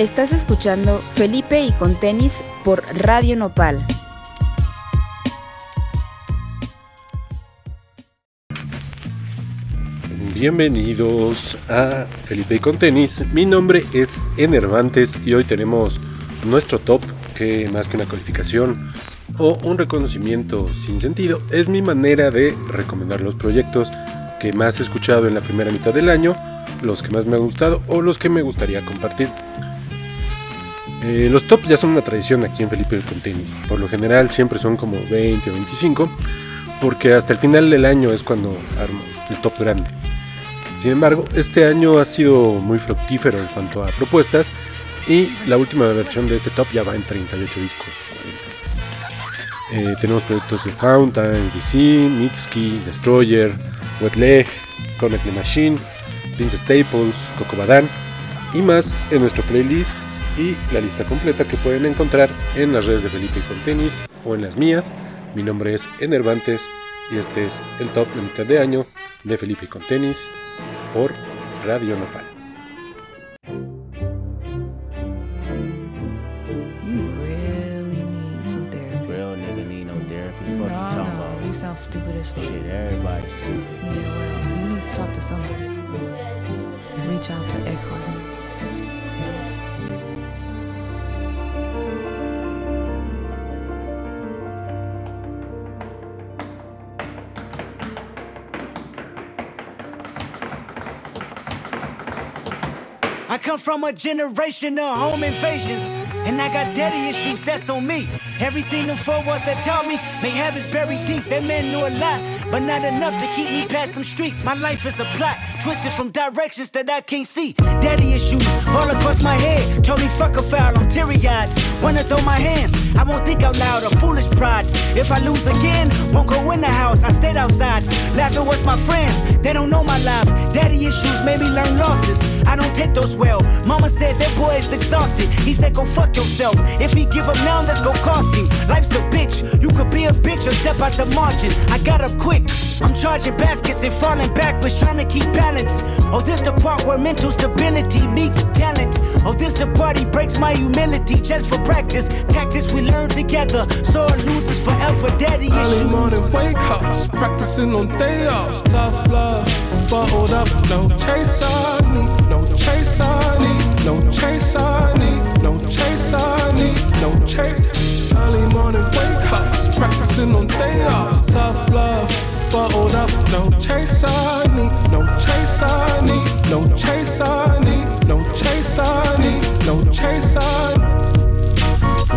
Estás escuchando Felipe y con tenis por Radio Nopal. Bienvenidos a Felipe y con tenis. Mi nombre es Enervantes y hoy tenemos nuestro top, que más que una calificación o un reconocimiento sin sentido, es mi manera de recomendar los proyectos que más he escuchado en la primera mitad del año, los que más me han gustado o los que me gustaría compartir. Eh, los tops ya son una tradición aquí en Felipe con tenis. Por lo general siempre son como 20 o 25, porque hasta el final del año es cuando armo el top grande. Sin embargo, este año ha sido muy fructífero en cuanto a propuestas y la última versión de este top ya va en 38 discos. Eh, tenemos proyectos de Fountain, DC, Mitski, Destroyer, Wet Leg, Comet the Machine, Vince Staples, Coco Badán y más en nuestro playlist y la lista completa que pueden encontrar en las redes de Felipe con Tenis o en las mías. Mi nombre es Enervantes y este es el top de mitad de año de Felipe con Tenis por Radio Nopal. stupid as fuck. Shit, everybody's stupid. Yeah, well, you need to talk to somebody. Reach out to Eckhart. I come from a generation of home invasions. And I got daddy issues, that's on me. Everything them four walls that taught me, may habits buried deep. That man knew a lot, but not enough to keep me past them streets. My life is a plot, twisted from directions that I can't see. Daddy issues all across my head. Told me fuck a foul, I'm teary eyed. Wanna throw my hands, I won't think out loud, a foolish pride. If I lose again, won't go in the house, I stayed outside. Laughing with my friends, they don't know my life. Daddy issues made me learn losses. I don't take those well. Mama said that boy is exhausted. He said go fuck yourself. If he give up now, that's go cost him. Life's a bitch. You could be a bitch or step out the margin. I got up quick. I'm charging baskets and falling backwards, trying to keep balance. Oh, this the part where mental stability meets talent. Oh, this the part he breaks my humility just for practice. Tactics we learn together. Sore losers forever. Daddy issues. Early morning wake ups, practicing on day offs. Tough love, bottled up, no chase I need, no chase I need, no chase I need, no chase I need, no chase. Early morning wake ups, practicing on day offs. Tough love, bottled up, no chase I need, no chase I need, no chase I need, no chase I need, no chase I need.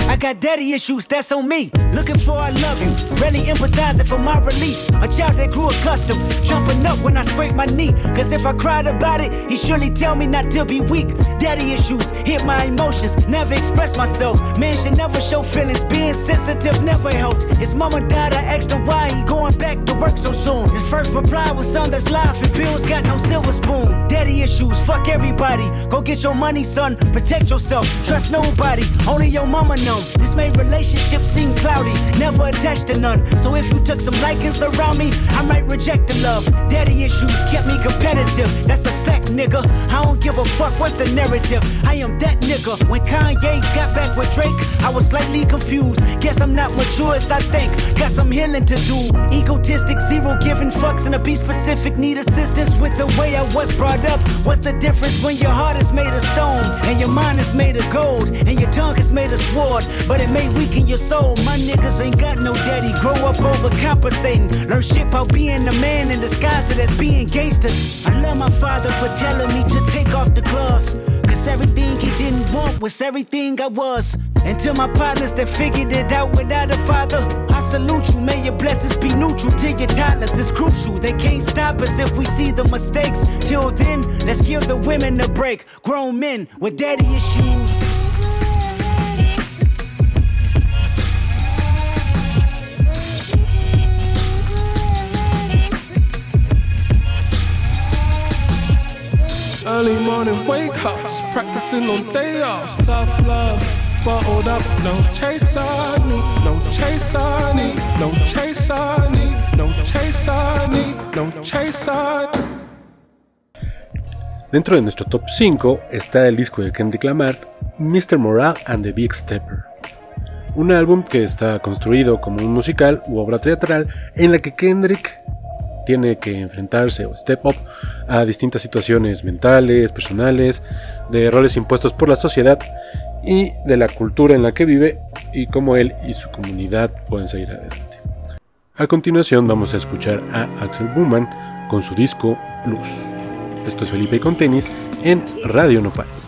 I got daddy issues, that's on me. Looking for I love you, really empathizing for my relief. A child that grew accustomed, jumping up when I scrape my knee. Cause if I cried about it, he surely tell me not to be weak. Daddy issues hit my emotions, never express myself. Man should never show feelings, being sensitive never helped. His mama died, I asked him why he going back to work so soon. His first reply was son that's life and bills got no silver spoon. Daddy issues, fuck everybody. Go get your money, son, protect yourself, trust nobody, only your mama This made relationships seem cloudy, never attached to none. So if you took some likings around me, I might reject the love. Daddy issues kept me competitive, that's a fact, nigga. I don't give a fuck what's the narrative. I am that nigga. When Kanye got back with Drake, I was slightly confused. Guess I'm not mature as I think. Got some healing to do. Egotistic, zero giving fucks, and a be specific. Need assistance with the way I was brought up. What's the difference when your heart is made of stone and your mind is made of gold and your tongue is made of sword? But it may weaken your soul. My niggas ain't got no daddy. Grow up overcompensating. Learn shit about being a man in disguise as being gangster. I love my father for telling me to take off the gloves. Cause everything he didn't want was everything I was. Until my partners that figured it out without a father. I salute you, may your blessings be neutral to your toddlers. It's crucial, they can't stop us if we see the mistakes. Till then, let's give the women a break. Grown men with daddy issues. Dentro de nuestro top 5 está el disco de Kendrick Lamar, Mr. Morale and the Big Stepper. Un álbum que está construido como un musical u obra teatral en la que Kendrick tiene que enfrentarse o step up a distintas situaciones mentales, personales, de roles impuestos por la sociedad y de la cultura en la que vive y cómo él y su comunidad pueden seguir adelante. A continuación vamos a escuchar a Axel Buman con su disco Luz. Esto es Felipe con tenis en Radio Nopal.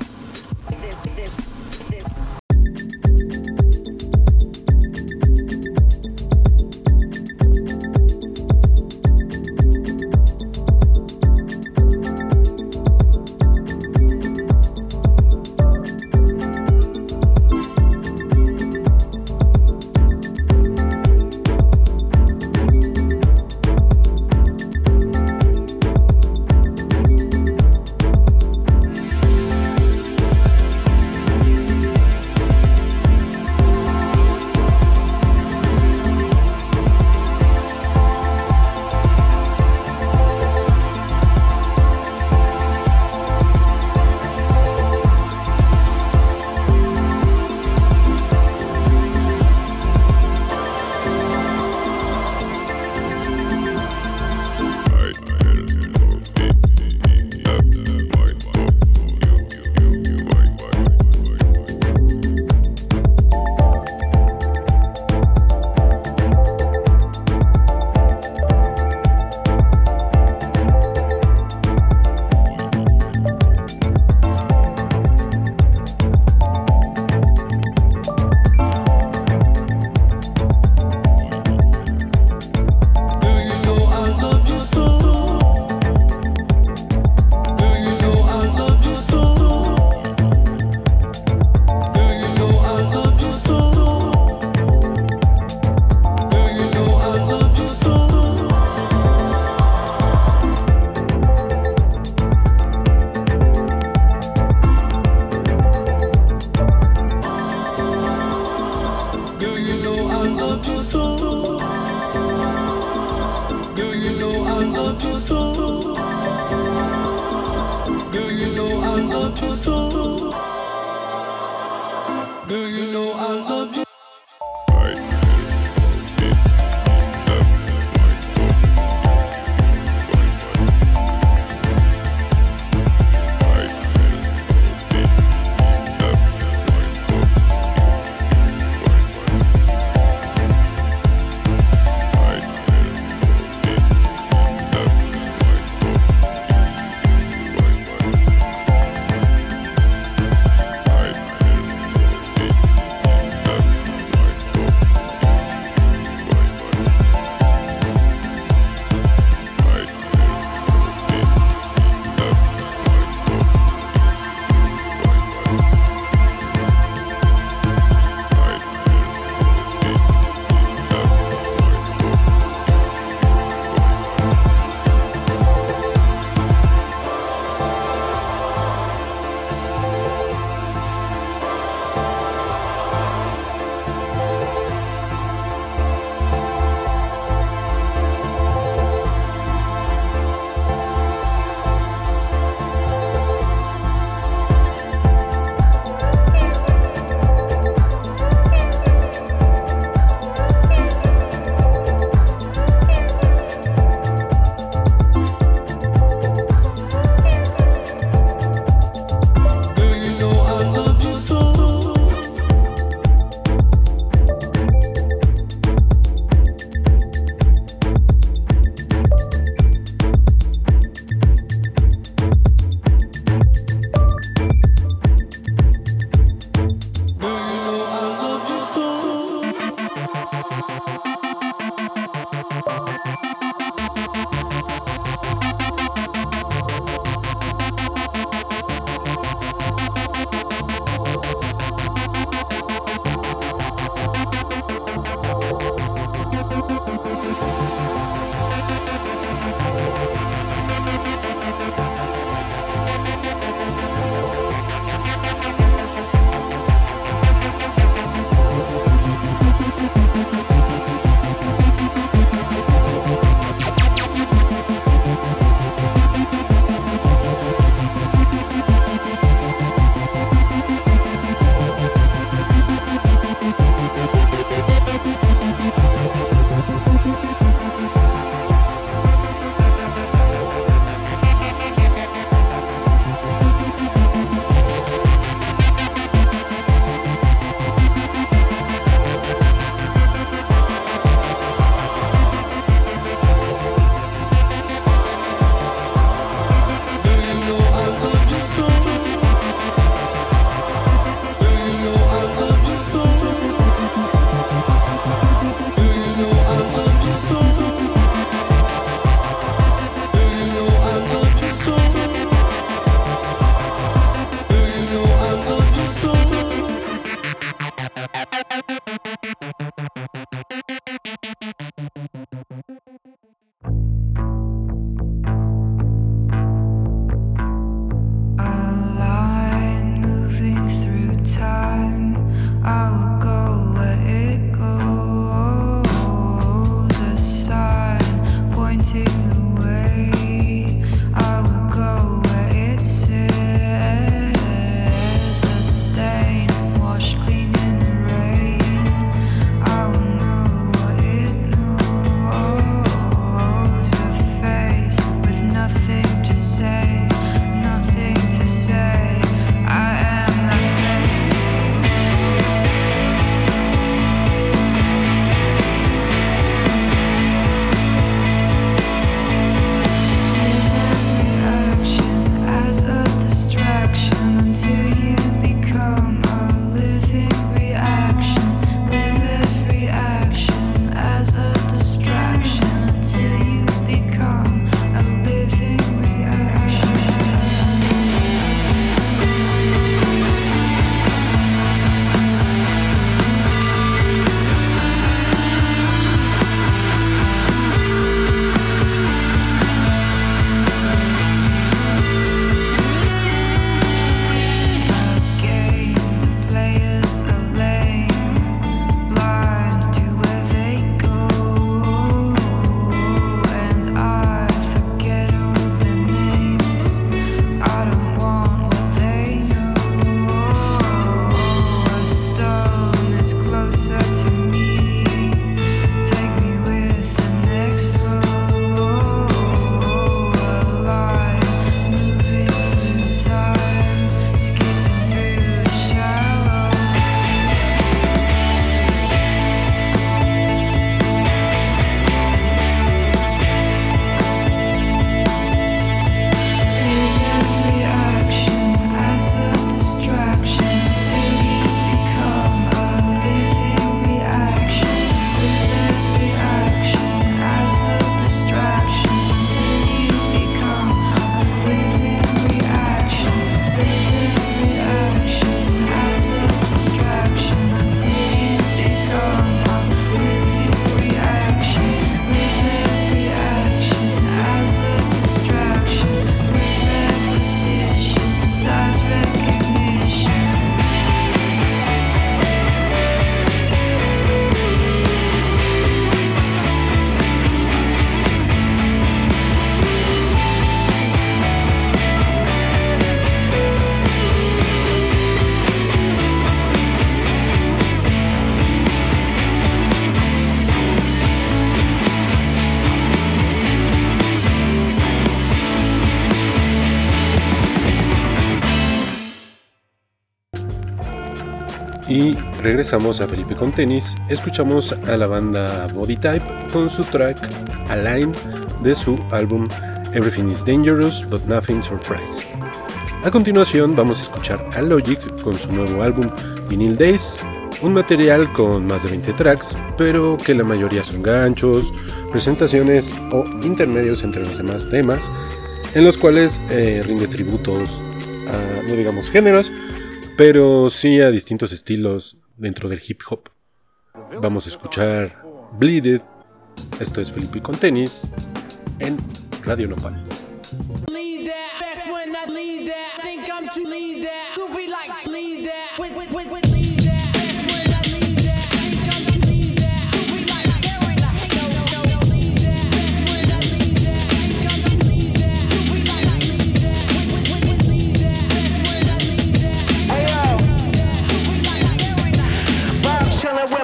Y regresamos a Felipe con tenis. Escuchamos a la banda Body Type con su track Align de su álbum Everything is Dangerous but Nothing Surprise. A continuación vamos a escuchar a Logic con su nuevo álbum Vinyl Days, un material con más de 20 tracks, pero que la mayoría son ganchos, presentaciones o intermedios entre los demás temas, en los cuales eh, rinde tributos a, no digamos géneros, pero sí a distintos estilos dentro del hip hop. Vamos a escuchar Bleeded, esto es Felipe con tenis, en Radio Nopal.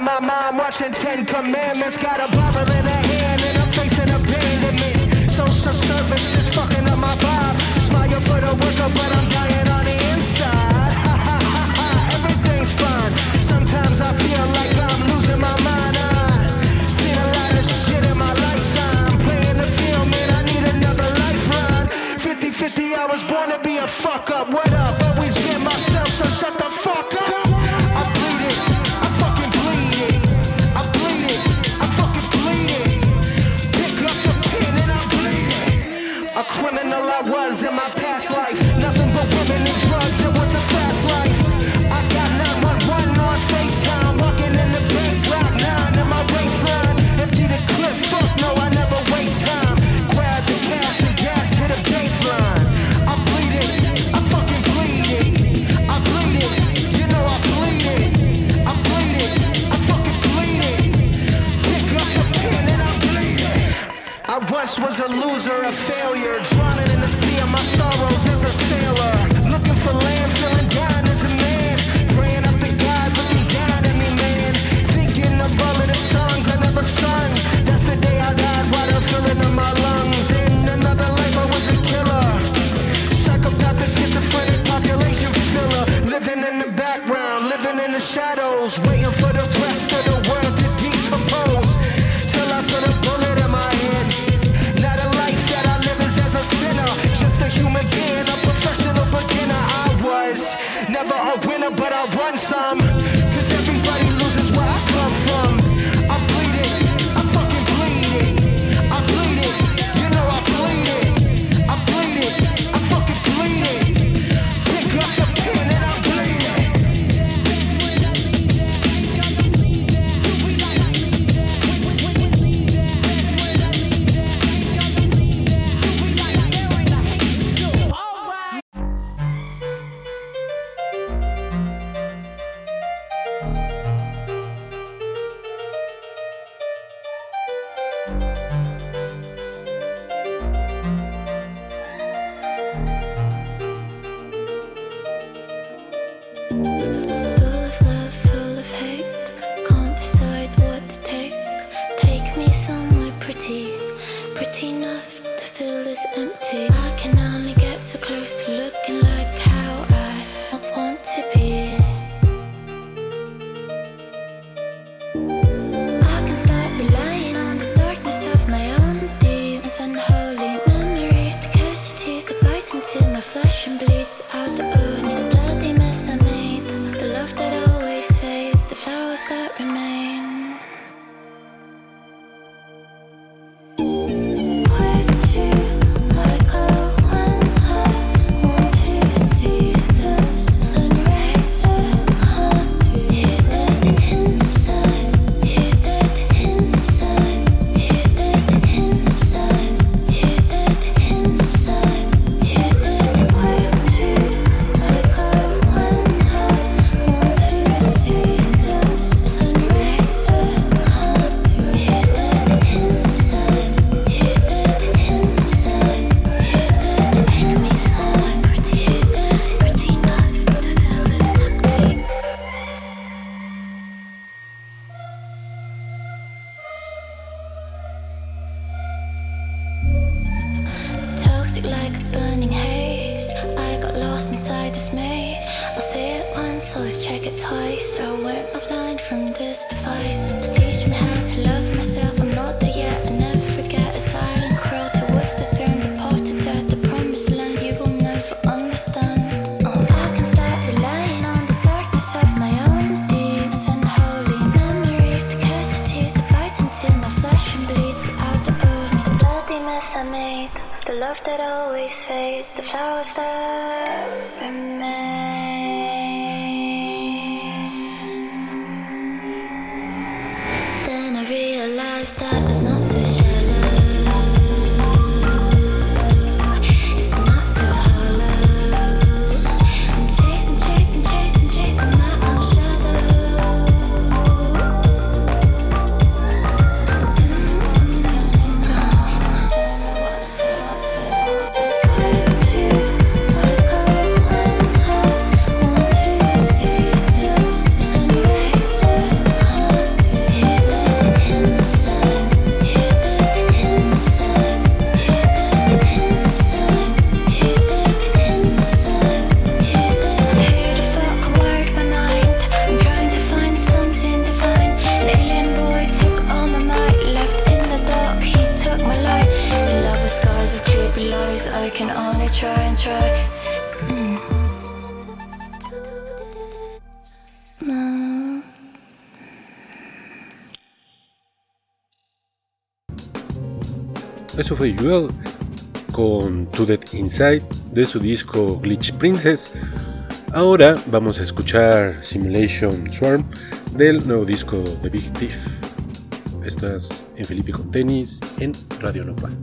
With my mom watching Ten Commandments. Got a Bible in her hand and I'm facing abandonment. Social services fucking up my vibe. Smile for the worker, but I'm dying on the inside. Ha ha ha ha, everything's fine. Sometimes I feel like I'm losing my mind. I've seen a lot of shit in my lifetime. Playing the film and I need another lifeline. 50 50, I was born to be a fuck up. What up? A criminal I was in my past life. fue Jewel con To That Inside de su disco Glitch Princess. Ahora vamos a escuchar Simulation Swarm del nuevo disco de Big Thief. Estás en Felipe con Tenis en Radio Nopal.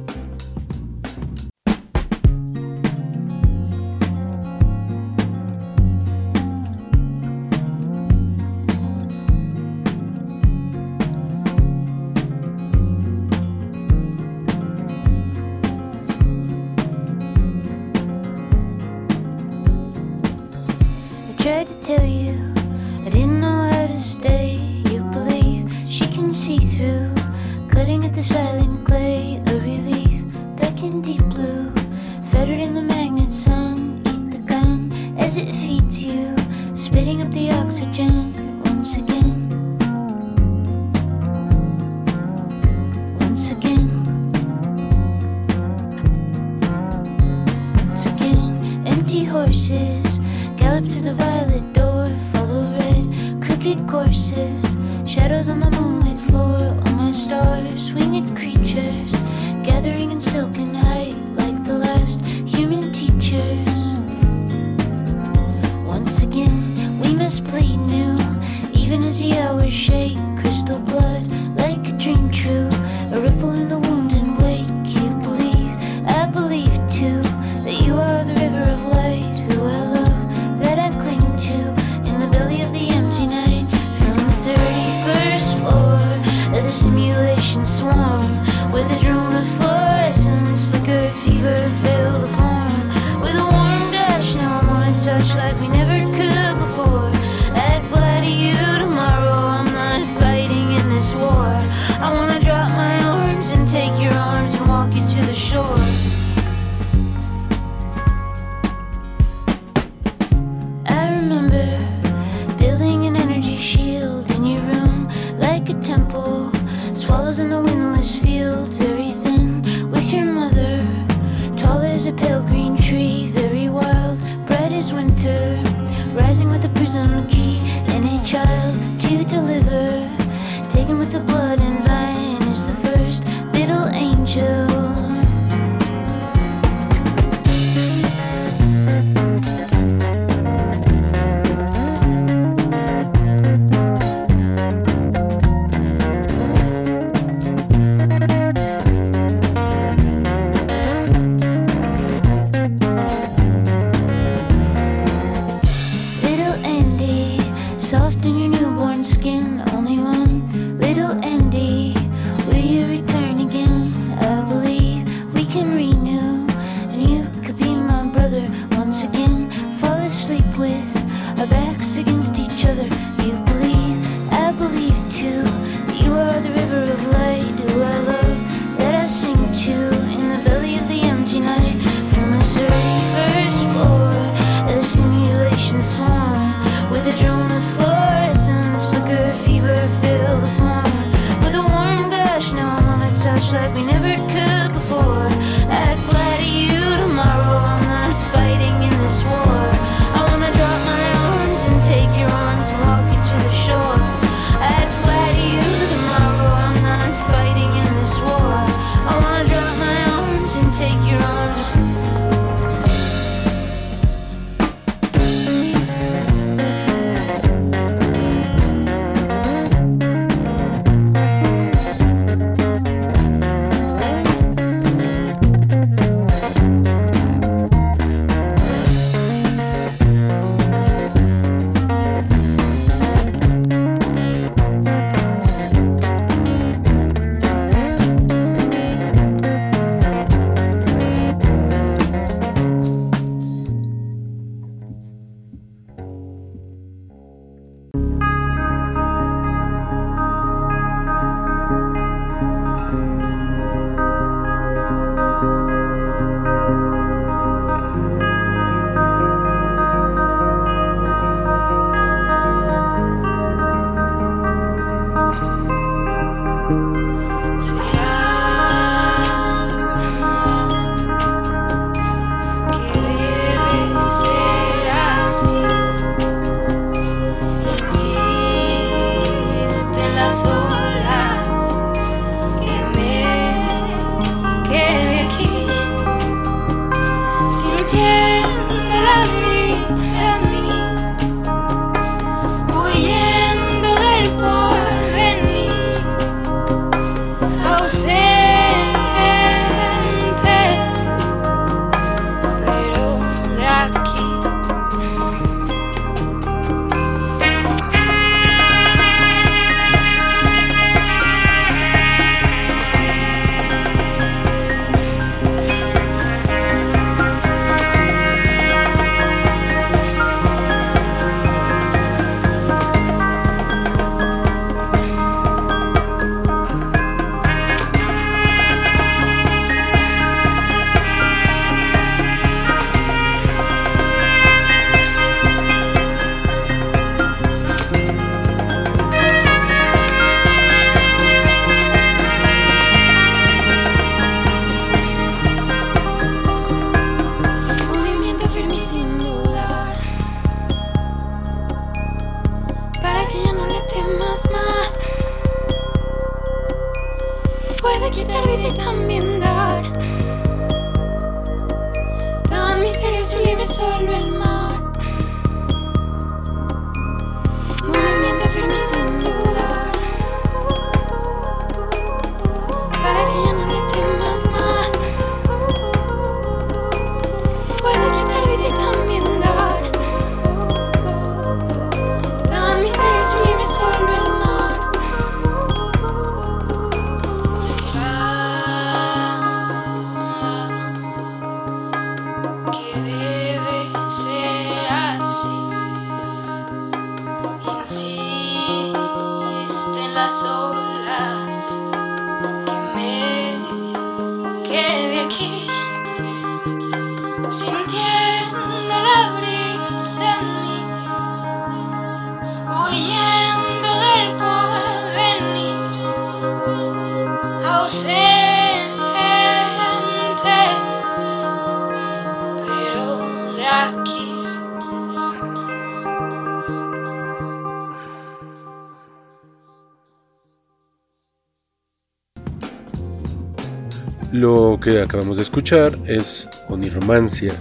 Lo que acabamos de escuchar es Oniromancia,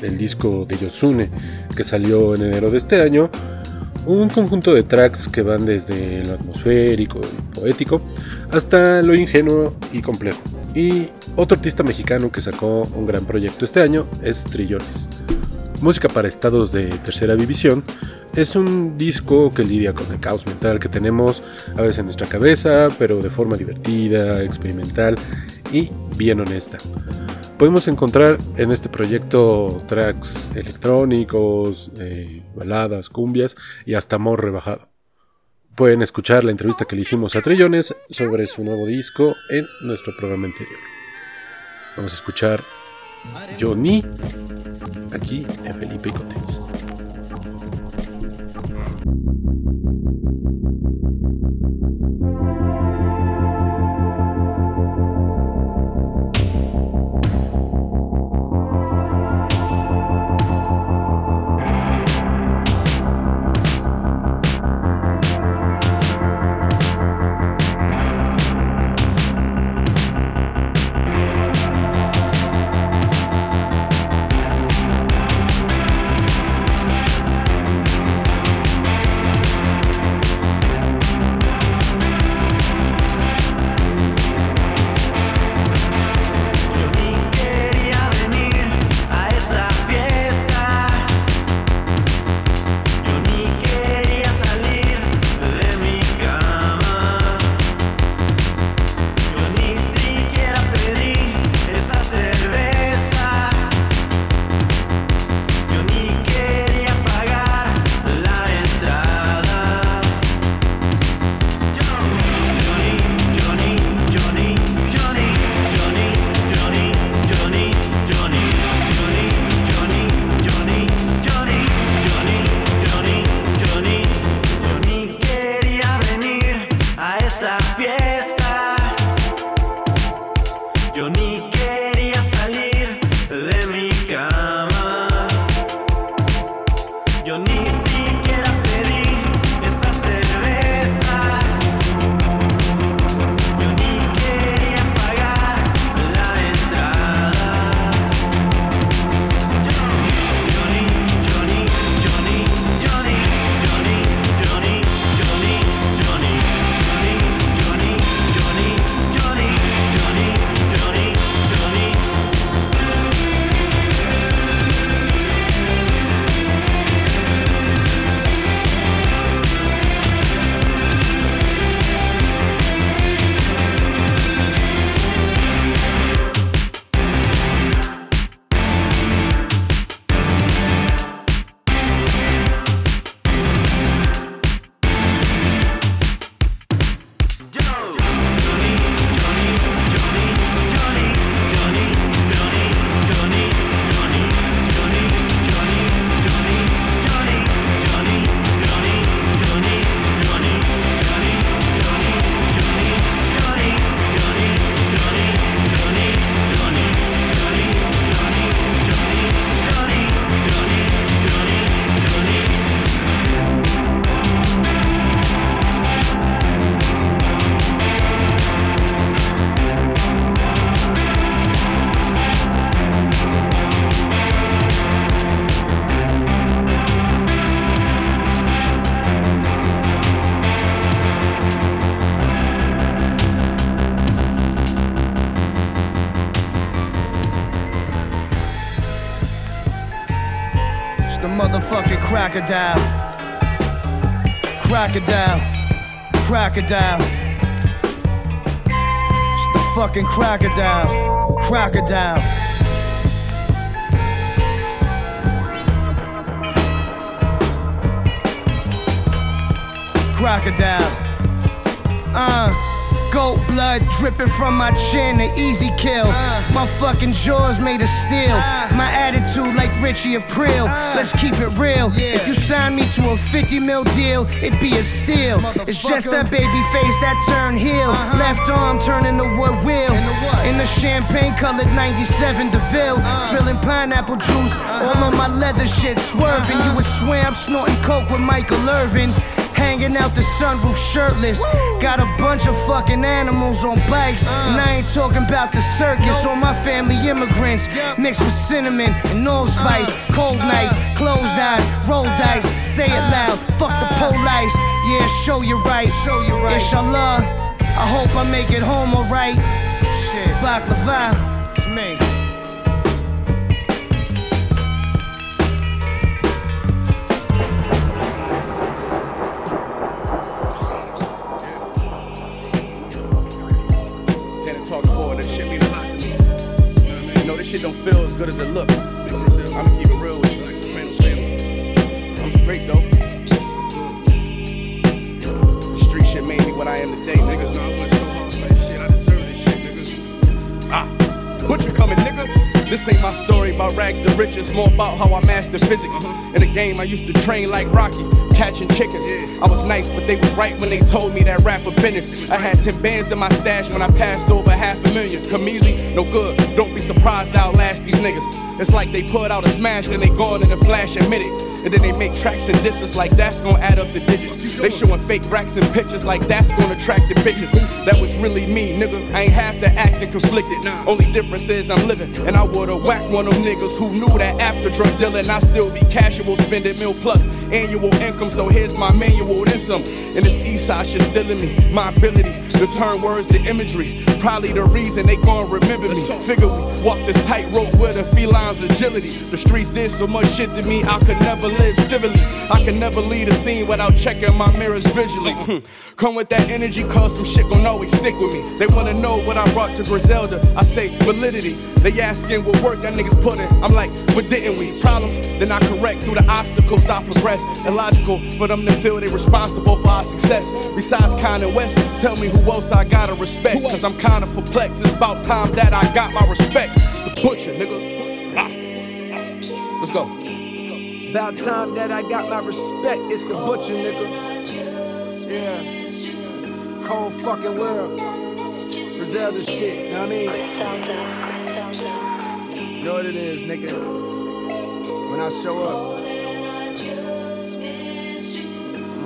el disco de Yosune, que salió en enero de este año. Un conjunto de tracks que van desde lo atmosférico y poético hasta lo ingenuo y complejo. Y otro artista mexicano que sacó un gran proyecto este año es Trillones. Música para estados de tercera división es un disco que lidia con el caos mental que tenemos a veces en nuestra cabeza, pero de forma divertida, experimental y bien honesta. Podemos encontrar en este proyecto tracks electrónicos, eh, baladas, cumbias y hasta amor rebajado. Pueden escuchar la entrevista que le hicimos a Trillones sobre su nuevo disco en nuestro programa anterior. Vamos a escuchar Johnny aquí en Felipe y Cotex. Crocodile. Crocodile. Crocodile. It's the fucking crocodile. Crocodile. Crocodile. Uh. Goat blood dripping from my chin, an easy kill. My fucking jaws made of steel. My attitude like Richie Aprile. Let's keep it real. If you sign me to a 50 mil deal, it'd be a steal. It's just that baby face that turn heel. Left arm turning to wood wheel. In the champagne colored 97 DeVille. Spilling pineapple juice all on my leather shit. Swerving. You would swear I'm snorting coke with Michael Irvin. Hanging out the sunroof shirtless. Got a bunch of fucking animals on bikes. Uh. And I ain't talking about the circus or my family immigrants. Mixed with cinnamon and allspice. Uh. Cold uh. nights, closed eyes, roll dice. Say it loud, fuck the police. Yeah, show you right. Show you right. Inshallah, I hope I make it home alright. Shit, baklava, it's me. As good as it look. I'ma keep it real with you. I'm straight though. The street shit made me what I am today, niggas. Know I went so hard for this shit. I deserve this shit, niggas. Ah, butcher coming, nigga. This ain't my story about rags to riches, more about how I mastered physics. In the game, I used to train like Rocky, catching chickens. I was nice, but they was right when they told me that rapper business. I had 10 bands in my stash when I passed over half a million. Come easy, no good. Don't be surprised I'll last these niggas. It's like they put out a smash, then they gone in a flash and minute. And then they make tracks and disses like that's gonna add up the digits. They showing fake racks and pictures like that's gonna attract the bitches. That was really me, nigga. I ain't have to act and conflicted. Only difference is I'm living. And I would've whacked one of them niggas who knew that after drug dealing, I still be casual, spending mil plus annual income. So here's my manual, then some. And this east side shit still in me. My ability to turn words to imagery. Probably the reason they gon' remember me. Figure we walk this tightrope with a feline's agility. The streets did so much shit to me, I could never live civilly. I can never leave a scene without checking my mirrors visually. Mm-hmm. Come with that energy, cause some shit gon' always stick with me. They wanna know what I brought to Griselda. I say validity. They asking what work that niggas put in. I'm like, what didn't we? Problems, then I correct through the obstacles I progress. Illogical for them to feel they responsible for our success. Besides Kanye West, tell me who else I gotta respect. Cause I'm kinda perplexed. It's about time that I got my respect. It's the butcher, nigga. Ah. Let's go. About time that I got my respect. It's the butcher, nigga. Yeah. Cold fucking world. Griselda shit, you know what I mean? Griselda, Griselda. You know what it is, nigga. When I show up,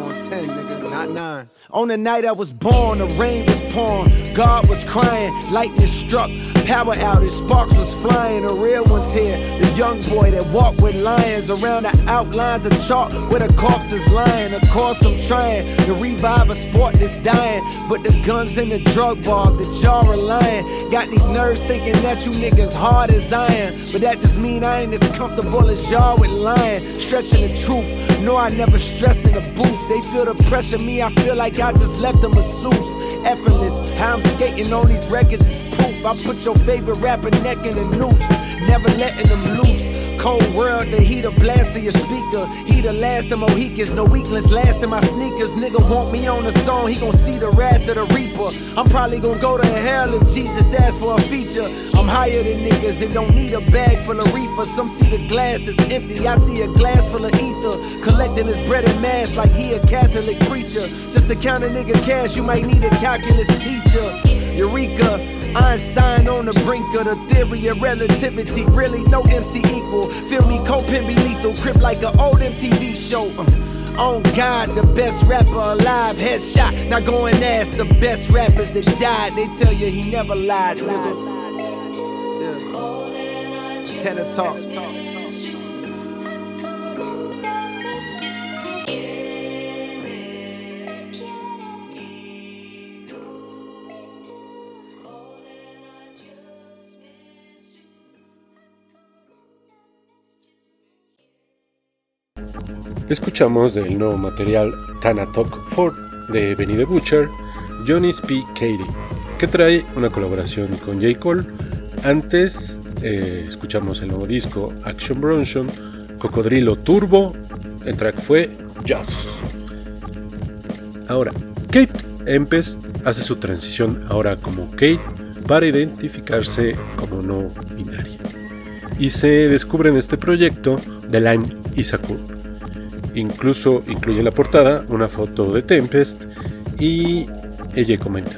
on 10, nigga, not 9. On the night I was born, the rain was pouring, God was crying, lightning struck, power outage, sparks was flying, the real ones here. The young boy that walked with lions around the outlines of chalk where the corpse is lying. Of course, I'm trying to revive a sport that's dying, but the guns and the drug bars that y'all relying got these nerves thinking that you niggas hard as iron. But that just mean I ain't as comfortable as y'all with lying, stretching the truth. No, I never stress in the booth. They feel the pressure, me, I feel like I just left a masseuse. Effortless, how I'm skating on these records is proof. I put your favorite rapper neck in a noose, never letting them loose. Cold world, the heater blast to your speaker. He the last of Mohicans, no weaklings last in my sneakers. Nigga want me on the song, he gon' see the wrath of the reaper. I'm probably gon' go to hell if Jesus asks for a feature. I'm higher than niggas that don't need a bag full of reefer. Some see the glass is empty, I see a glass full of ether. Collecting his bread and mass like he a Catholic preacher. Just to count a nigga cash, you might need a calculus teacher. Eureka. Einstein on the brink of the theory of relativity. Really, no MC equal. Feel me, Copin be lethal. Crip like an old MTV show. Uh, on God, the best rapper alive. Headshot. Now go and ask the best rappers that died. They tell you he never lied, nigga. Yeah. Tana Talk. Escuchamos del nuevo material Tana Talk 4 de Benny the Butcher, Johnny P. Katie, que trae una colaboración con J. Cole. Antes eh, escuchamos el nuevo disco Action Bronson, Cocodrilo Turbo, el track fue Just. Ahora, Kate Empest hace su transición ahora como Kate para identificarse como no binaria. Y se descubre en este proyecto The Lime Isakur. Incluso incluye en la portada una foto de Tempest y ella comenta.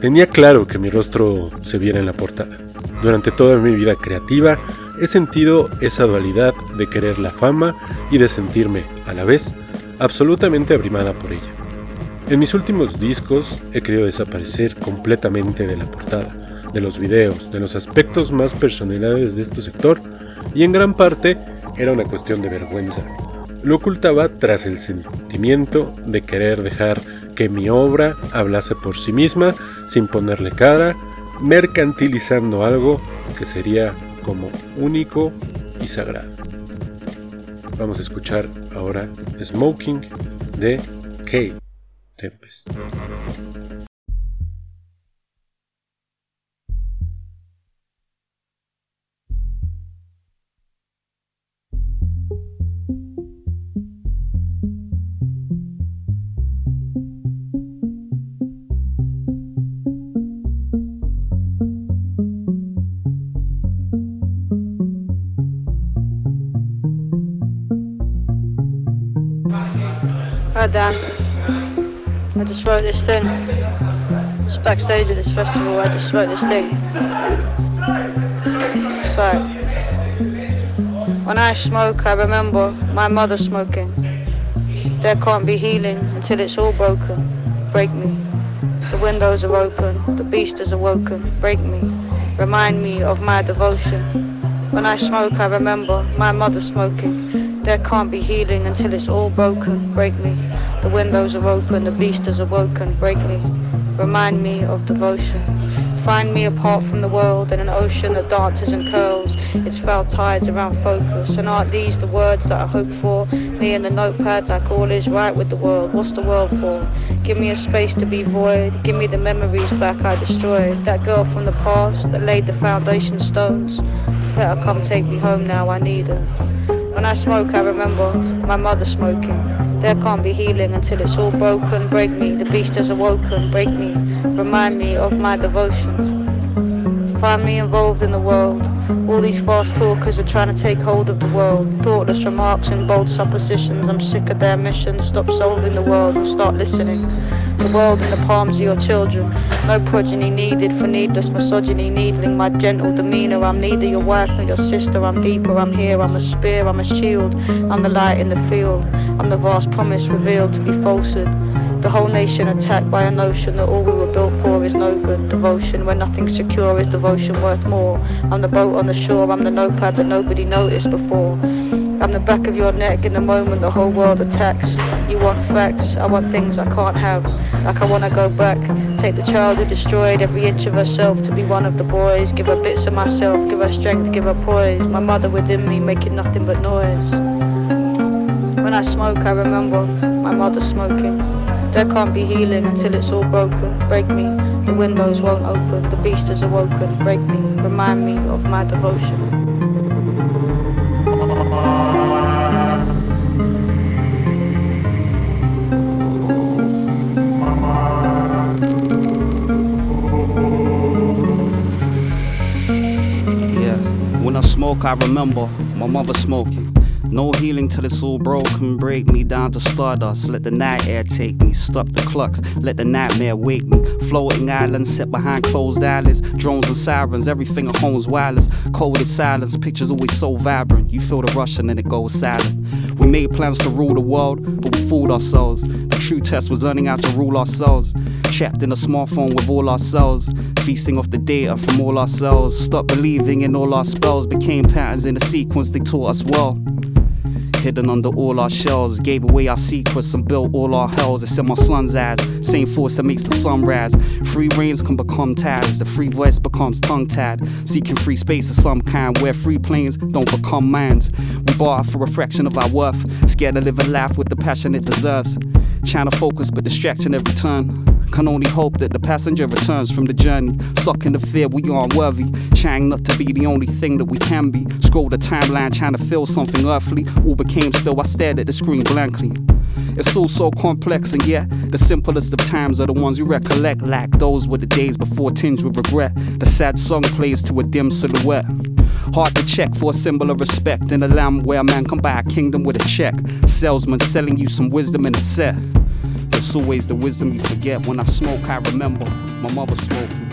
Tenía claro que mi rostro se viera en la portada. Durante toda mi vida creativa he sentido esa dualidad de querer la fama y de sentirme, a la vez, absolutamente abrimada por ella. En mis últimos discos he querido desaparecer completamente de la portada, de los videos, de los aspectos más personales de este sector, y en gran parte era una cuestión de vergüenza. Lo ocultaba tras el sentimiento de querer dejar que mi obra hablase por sí misma sin ponerle cara, mercantilizando algo que sería como único y sagrado. Vamos a escuchar ahora Smoking de Kate Tempest. Hi Dan, I just wrote this thing. Just backstage at this festival, I just wrote this thing. So, when I smoke, I remember my mother smoking. There can't be healing until it's all broken. Break me. The windows are open, the beast has awoken. Break me. Remind me of my devotion. When I smoke, I remember my mother smoking. There can't be healing until it's all broken. Break me. The windows are open, the beast has awoken. Break me. Remind me of devotion. Find me apart from the world in an ocean that dances and curls. Its foul tides around focus. And aren't these the words that I hope for? Me and the notepad like all is right with the world. What's the world for? Give me a space to be void. Give me the memories back I destroyed. That girl from the past that laid the foundation stones. Her come take me home now, I need her. When I smoke, I remember my mother smoking. There can't be healing until it's all broken. Break me, the beast has awoken. Break me, remind me of my devotion. Find me involved in the world. All these fast talkers are trying to take hold of the world. Thoughtless remarks and bold suppositions. I'm sick of their mission. Stop solving the world and start listening. The world in the palms of your children. No progeny needed for needless misogyny, needling my gentle demeanor. I'm neither your wife nor your sister. I'm deeper. I'm here. I'm a spear. I'm a shield. I'm the light in the field. I'm the vast promise revealed to be falsehood. The whole nation attacked by a notion that all we were built for is no good. Devotion where nothing's secure is devotion worth more. I'm the boat on the shore, I'm the notepad that nobody noticed before. I'm the back of your neck in the moment the whole world attacks. You want facts, I want things I can't have. Like I wanna go back, take the child who destroyed every inch of herself to be one of the boys. Give her bits of myself, give her strength, give her poise. My mother within me making nothing but noise. When I smoke, I remember my mother smoking. There can't be healing until it's all broken. Break me, the windows won't open, the beast has awoken. Break me, remind me of my devotion. Smoke, I remember my mother smoking. No healing till it's all broken. Break me down to stardust. Let the night air take me. Stop the clocks. Let the nightmare wake me. Floating islands set behind closed eyelids. Drones and sirens. Everything at home's wireless. Coded silence. Pictures always so vibrant. You feel the rush and then it goes silent. We made plans to rule the world, but we fooled ourselves. The true test was learning how to rule ourselves. Trapped in a smartphone with all ourselves. Feasting off the data from all ourselves. Stop believing in all our spells. Became patterns in the sequence they taught us well. Hidden under all our shells. Gave away our secrets and built all our hells. It's in my son's eyes. Same force that makes the sun rise. Free reigns can become ties. The free voice becomes tongue tied. Seeking free space of some kind where free planes don't become mines. We bar for a fraction of our worth. Scared to live a life with the passion it deserves. Trying to focus, but distraction every turn. Can only hope that the passenger returns from the journey. Sucking the fear we aren't worthy. Trying not to be the only thing that we can be. Scroll the timeline trying to feel something earthly. All became still, I stared at the screen blankly. It's all so complex, and yet the simplest of times are the ones you recollect. Like those were the days before tinged with regret. The sad song plays to a dim silhouette. Hard to check for a symbol of respect in a land where a man can buy a kingdom with a check. Salesman selling you some wisdom in a set. It's always the wisdom you forget. When I smoke, I remember my mother smoking.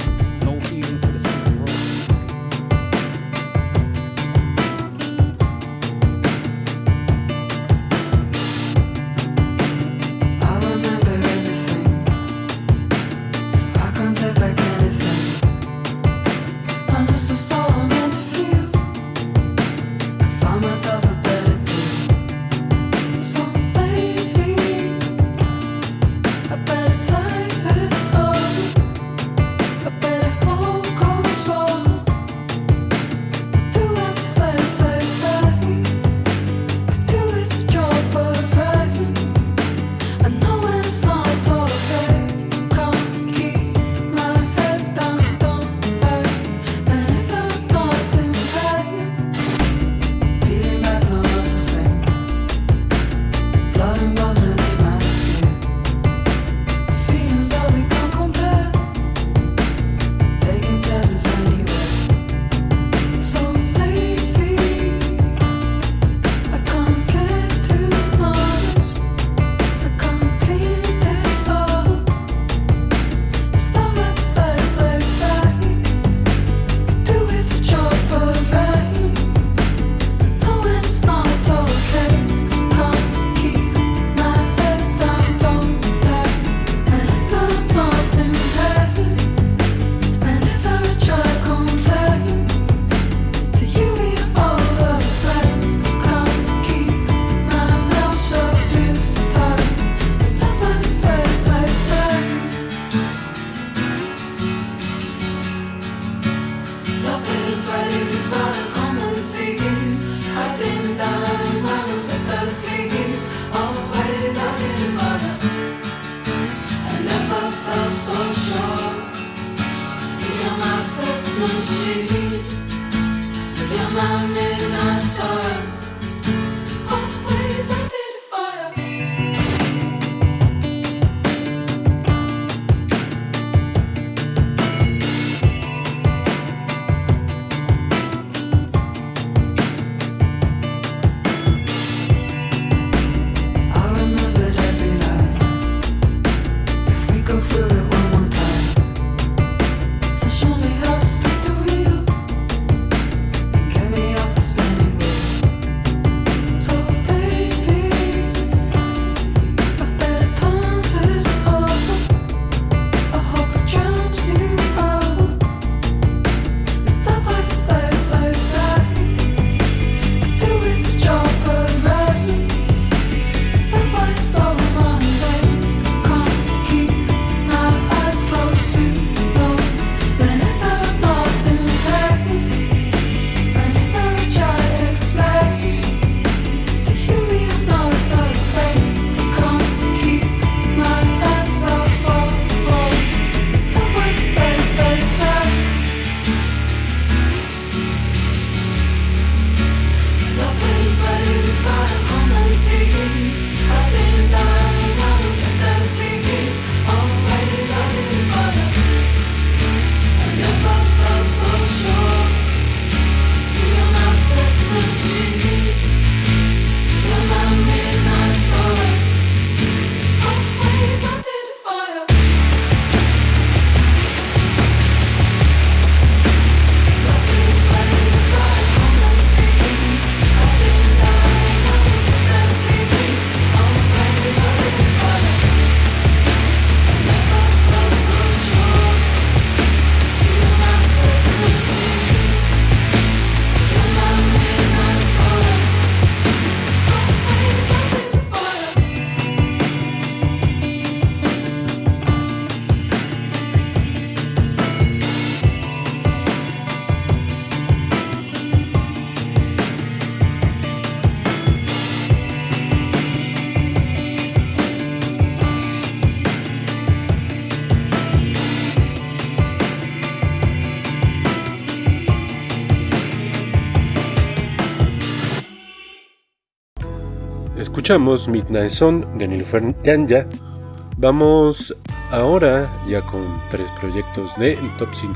Escuchamos Midnight Sun de Nilufer Yanya. Vamos ahora ya con tres proyectos del top 5.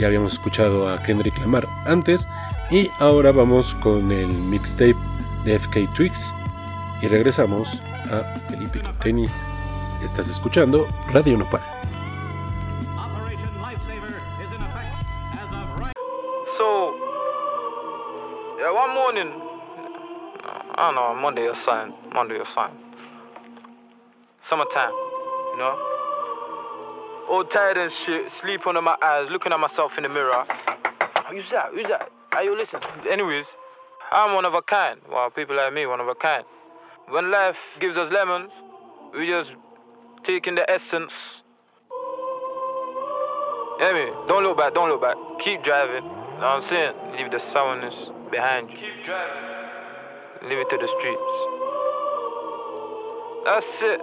Ya habíamos escuchado a Kendrick Lamar antes y ahora vamos con el mixtape de FK Twigs y regresamos a Felipe Tenis. Estás escuchando Radio Nopal. Monday or something, Monday or something. Summertime, you know? All tired and shit, sleep under my eyes, looking at myself in the mirror. Who's that? Who's that? Are you listening? Anyways, I'm one of a kind. Well, people like me, one of a kind. When life gives us lemons, we just take in the essence. Yeah, me. Don't look back, don't look back. Keep driving. You Know what I'm saying? Leave the sourness behind you. Keep driving. Leave it to the streets. That's it.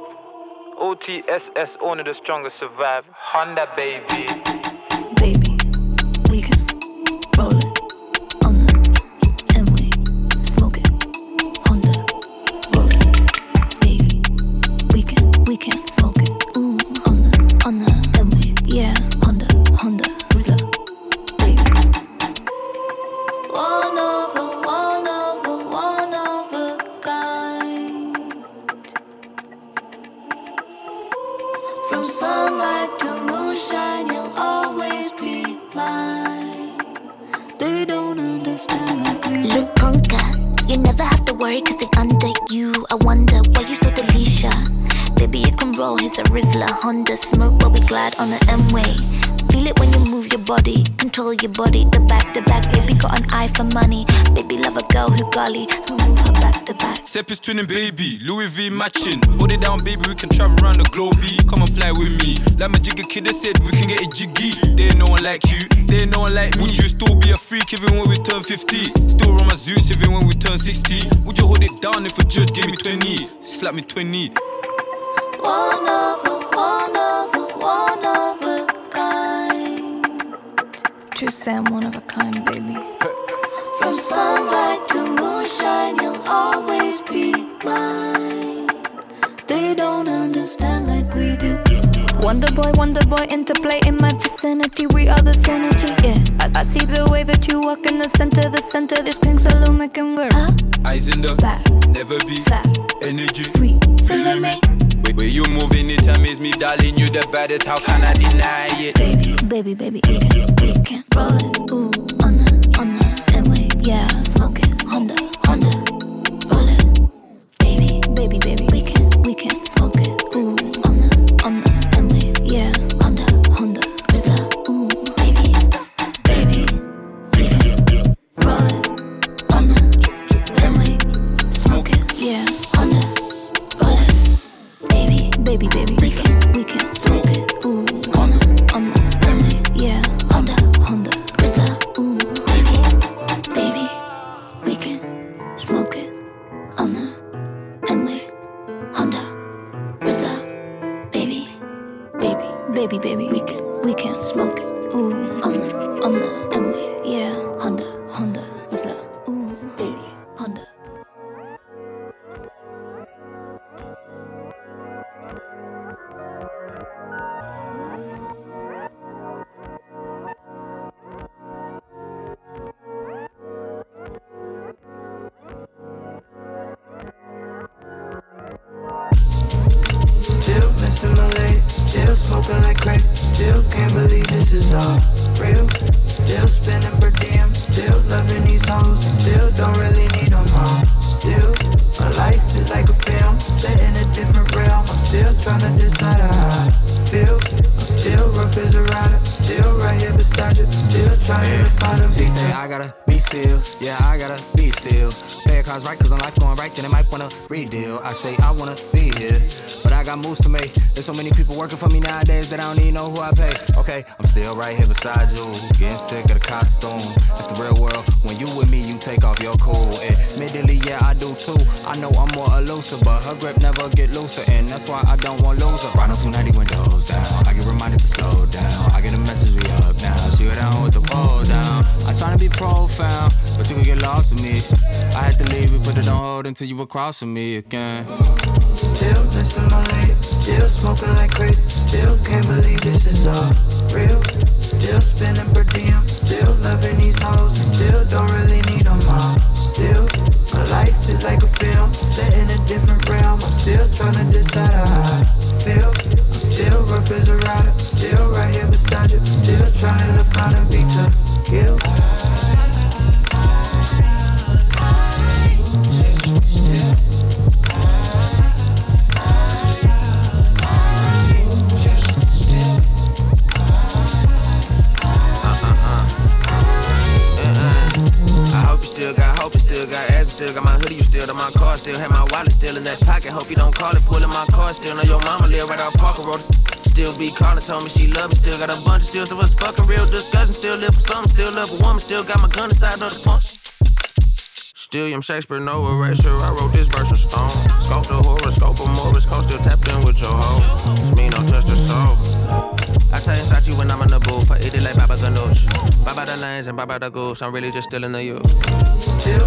OTSS, only the strongest survive. Honda, baby. Baby, glide on the M-way. Feel it when you move your body, control your body, the back to back. Baby, got an eye for money. Baby, love a girl who golly, who move her back to back. Step is twinning, baby. Louis V matching. Hold it down, baby. We can travel around the globe. B. Come and fly with me. Like my jigger kid they said, we can get it jiggy. They ain't no one like you. They ain't no one like me. Would you still be a freak even when we turn 50? Still run my Zeus even when we turn 60? Would you hold it down if a judge gave me 20? Slap me 20. One of a, one of True Sam, one of a kind, baby. From sunlight to moonshine, you'll always be mine. They don't understand like we do. Wonder boy, wonder boy, interplay in my vicinity. We are the synergy, yeah. I, I see the way that you walk in the center, the center. This king saloon making work. Eyes in the back, never be slack, energy. Sweet, feeling me. Wait, where you moving it amaze me, darling. You the baddest. How can I deny it? Baby, baby, baby, we can, we can roll it. Ooh, on the, on the M-way, yeah. Still, my life is like a film, set in a different realm. I'm still trying to decide how I feel. I'm still rough as a rider, still right here beside you. Still trying to find a She say I gotta still, yeah I gotta be still. Your cards right cause on life going right, then it might wanna redeal. I say I wanna be here, but I got moves to make. There's so many people working for me nowadays that I don't even know who I pay. Okay, I'm still right here beside you, getting sick of the costume. It's the real world. When you with me, you take off your cool. Admittedly, yeah, I do too. I know I'm more elusive, but her grip never get looser, and that's why I don't want lose her. Rhino 290 windows down. I get reminded to slow down. I get a message we up now. See her down with the ball down. I'm trying to be profound, but you could get lost with me. I had to leave it, put it on hold until you were crossing me again. Still missing my lady, still smoking like crazy. Still can't believe this is all real. Still spinning per diem, still loving these hoes, still don't really need them all. Still, my life is like a film, set in a different realm. I'm still trying to decide how I feel. Still rough as a rider, still right here beside you, still trying to find a beat to kill. Uh-uh. Uh-uh. I hope you still got hope, still got ass, still got my you still got my car, still have my wallet still in that pocket. Hope you don't call it, pulling my car, still know your mama live right off Parker Road. Still be calling, told me she love me, still got a bunch of still, so us fucking real discussion. Still live for something, still love a woman, still got my gun inside of the punch. Still, I'm Shakespeare, no erasure. I wrote this verse in stone. Scope the horoscope of Morse Code, still tapped in with your hoe. It's me, no touch the soul. I tell you, inside you when I'm in the booth. I eat it like Baba Ganoush. Baba the lanes and Baba the goose. I'm really just still in the youth. Still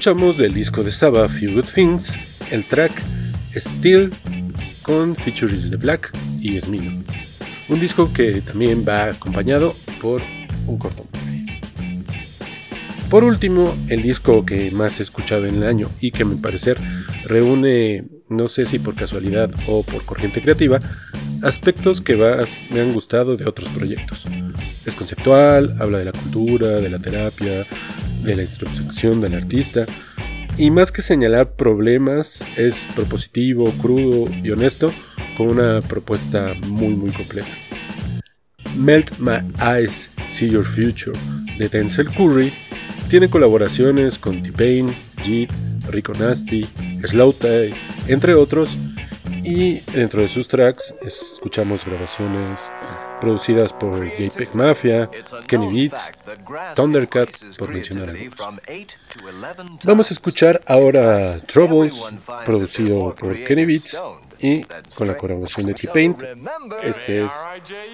Escuchamos del disco de Saba Few Good Things el track Still con features de Black y Smino. Un disco que también va acompañado por un cortometraje. Por último, el disco que más he escuchado en el año y que a mi parecer reúne, no sé si por casualidad o por corriente creativa, aspectos que más me han gustado de otros proyectos. Es conceptual, habla de la cultura, de la terapia, de la introspección del artista, y más que señalar problemas, es propositivo, crudo y honesto, con una propuesta muy muy completa. Melt My Eyes, See Your Future de Denzel Curry tiene colaboraciones con T-Pain, Jeet, Rico Nasty, Slow entre otros, y dentro de sus tracks escuchamos grabaciones producidas por JPEG Mafia, Kenny Beats, Thundercat, por mencionar algunos. Vamos a escuchar ahora Troubles, producido por Kenny Beats y con la colaboración de T-Pain. Este es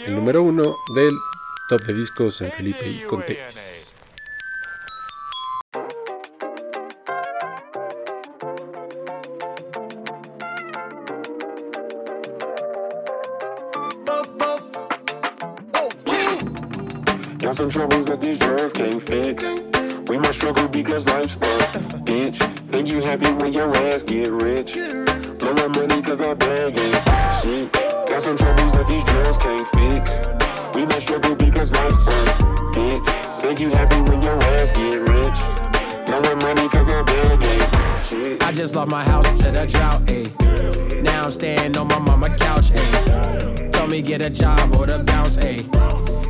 el número uno del top de discos en Felipe y Context. Some troubles that these drugs can't fix. We must struggle because life's a bitch. Think you happy when your ass get rich. Blow my money cause I bag it. Shit. Got some troubles that these drugs can't fix. We must struggle because life's a bitch. Think you happy when your ass get rich. Blow my money cause I bag it. Shit. I just lost my house to the drought, ayy. Now I'm staying on my mama couch, ayy. Told me get a job or the bounce, ayy.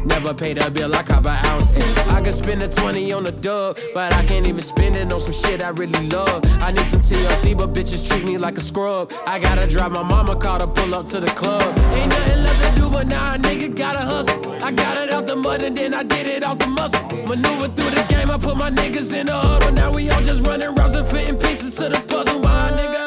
Never paid a bill, I cop an ounce And I could spend a 20 on a dub, but I can't even spend it on some shit I really love. I need some TLC, but bitches treat me like a scrub. I gotta drive my mama car to pull up to the club. Ain't nothing left to do, but now a nigga gotta hustle. I got it out the mud and then I did it off the muscle. Maneuver through the game, I put my niggas in the huddle. Now we all just running rounds and fitting pieces to the puzzle. Why, nigga?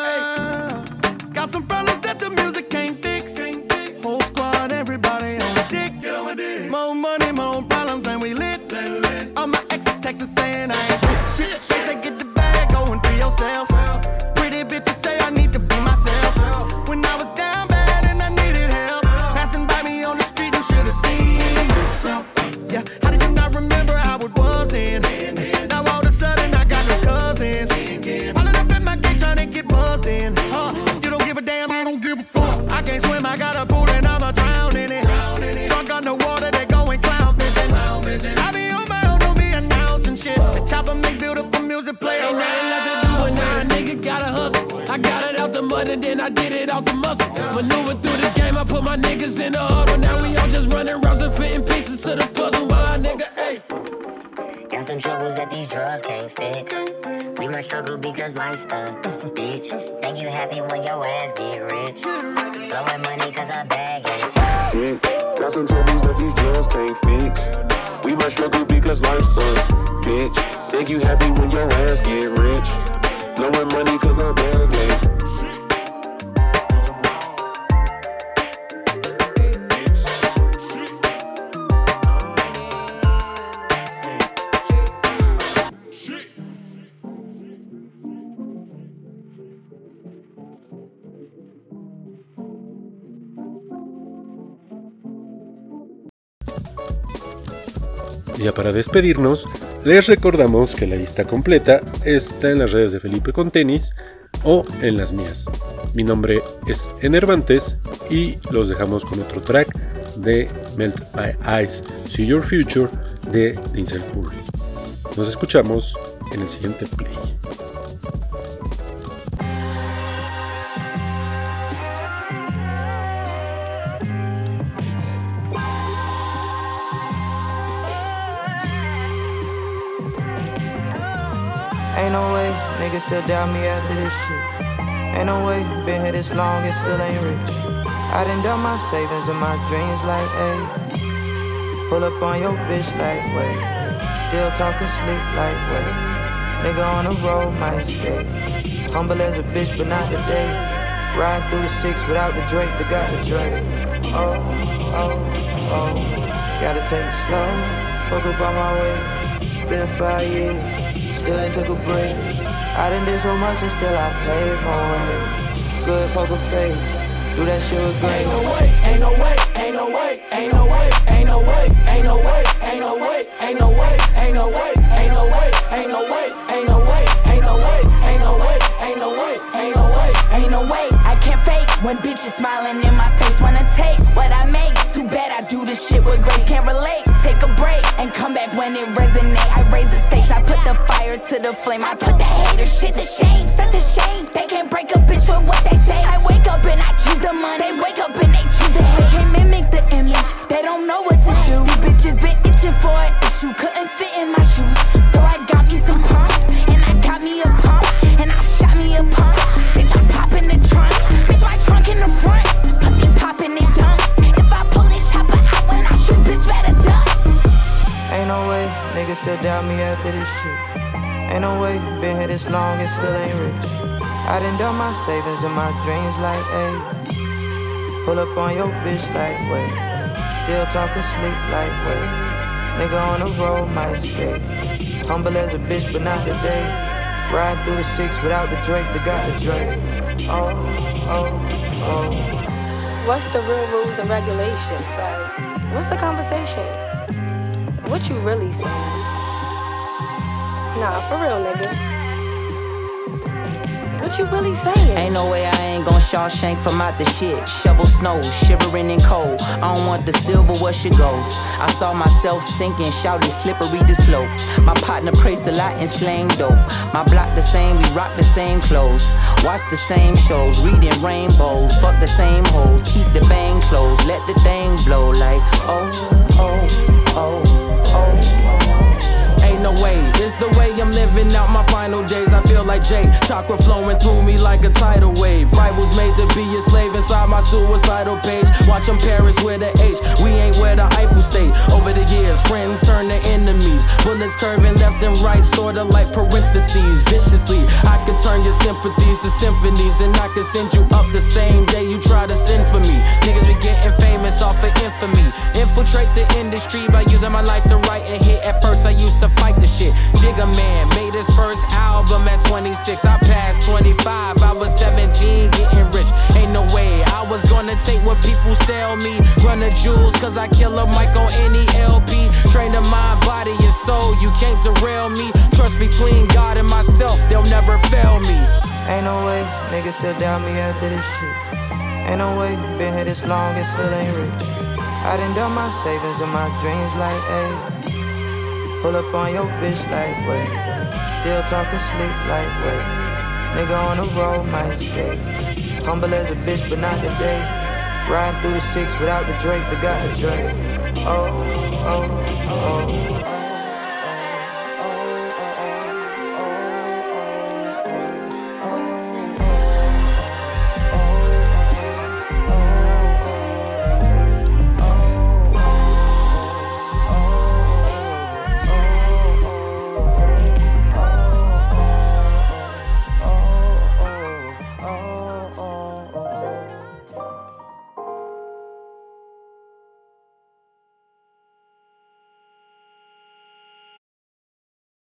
Struggle because life's a bitch. Think you happy when your ass get rich. Blowing money cause I bag it. Shit, got some troubles that these drugs can't fix. We must struggle because life's a bitch. Think you happy when your ass get rich. Blowing money cause I bag Ya para despedirnos, les recordamos que la lista completa está en las redes de Felipe con tenis o en las mías. Mi nombre es Enervantes y los dejamos con otro track de Melt My Eyes, See Your Future de Denzel Curry. Nos escuchamos en el siguiente play. Ain't no way, niggas still doubt me after this shit. Ain't no way, been here this long and still ain't rich. I done done my savings and my dreams like, ayy. Pull up on your bitch like, wait. Still talking sleep like, wait. Nigga on the road, might escape. Humble as a bitch, but not today. Ride through the six without the Drake, but got the Drake. Oh, oh, oh. Gotta take it slow. Fuck up on my way. Been five years, still ain't took a break. I done did so much and still I paid my way. Good poker face, do that shit with grace. Ain't no way, ain't no way, ain't no way, ain't no way, ain't no way, ain't no way, ain't no way, ain't no way, ain't no way, ain't no way, ain't no way, ain't no way, ain't no way, ain't no way, ain't no way, ain't no way, Ain't no way, I can't fake when bitches smiling in my face. Wanna take what I make. Too bad I do this shit with grace. Can't relate. Take a break and come back when it resonate. Fire to the flame. I put the hater shit to shame. Such a shame. They can't break a bitch with what they say. I wake up and I choose the money. They wake up long and still ain't rich. I done done my savings and my dreams like, ayy. Pull up on your bitch like, wait. Still talking sleep like, wait. Nigga on the road, might escape. Humble as a bitch, but not today. Ride through the six without the Drake, but got the Drake. Oh, oh, oh. What's the real rules and regulations? Like, what's the conversation? What you really saying? Nah, for real, nigga. What you really saying? Ain't no way I ain't gon' Shawshank from out the shit. Shovel snow, shivering in cold. I don't want the silver where she goes. I saw myself sinking, shouting slippery the slope. My partner prays a lot and slang dope. My block the same, we rock the same clothes. Watch the same shows, reading rainbows. Fuck the same hoes, keep the bang closed. Let the thing blow like, oh, oh, oh, oh. oh. Ain't no way, it's the way I'm living out my final days. I feel like Jay. Chakra flowing through me like a tidal wave. Rivals made to be a slave inside my suicidal page. Watch them Paris with a H. We ain't where the Eiffel State. Over the years, friends turn to enemies. Bullets curving left and right, sorta like parentheses. Viciously, I could turn your sympathies to symphonies, and I could send you up the same day you try to send for me. Niggas be getting famous off of infamy. Infiltrate the industry by using my life to write a hit. At first, I used to fight the shit. Jigga Man made his first album at 26. I passed 25. I was 17, getting rich. Ain't no way I was gonna take what people sell me. Run the jewels, cause I kill a mic on any LP. Train the mind, body, and soul. You can't derail me. Trust between God and myself, they'll never fail me. Ain't no way, niggas still down me after this shit. Ain't no way, been here this long and still ain't rich. I done done my savings and my dreams like, ayy. Pull up on your bitch like, wait. Still talking sleep like, wait. Nigga on the road might escape. Humble as a bitch, but not today. Riding through the six without the Drake, but got the Drake. Oh, oh, oh.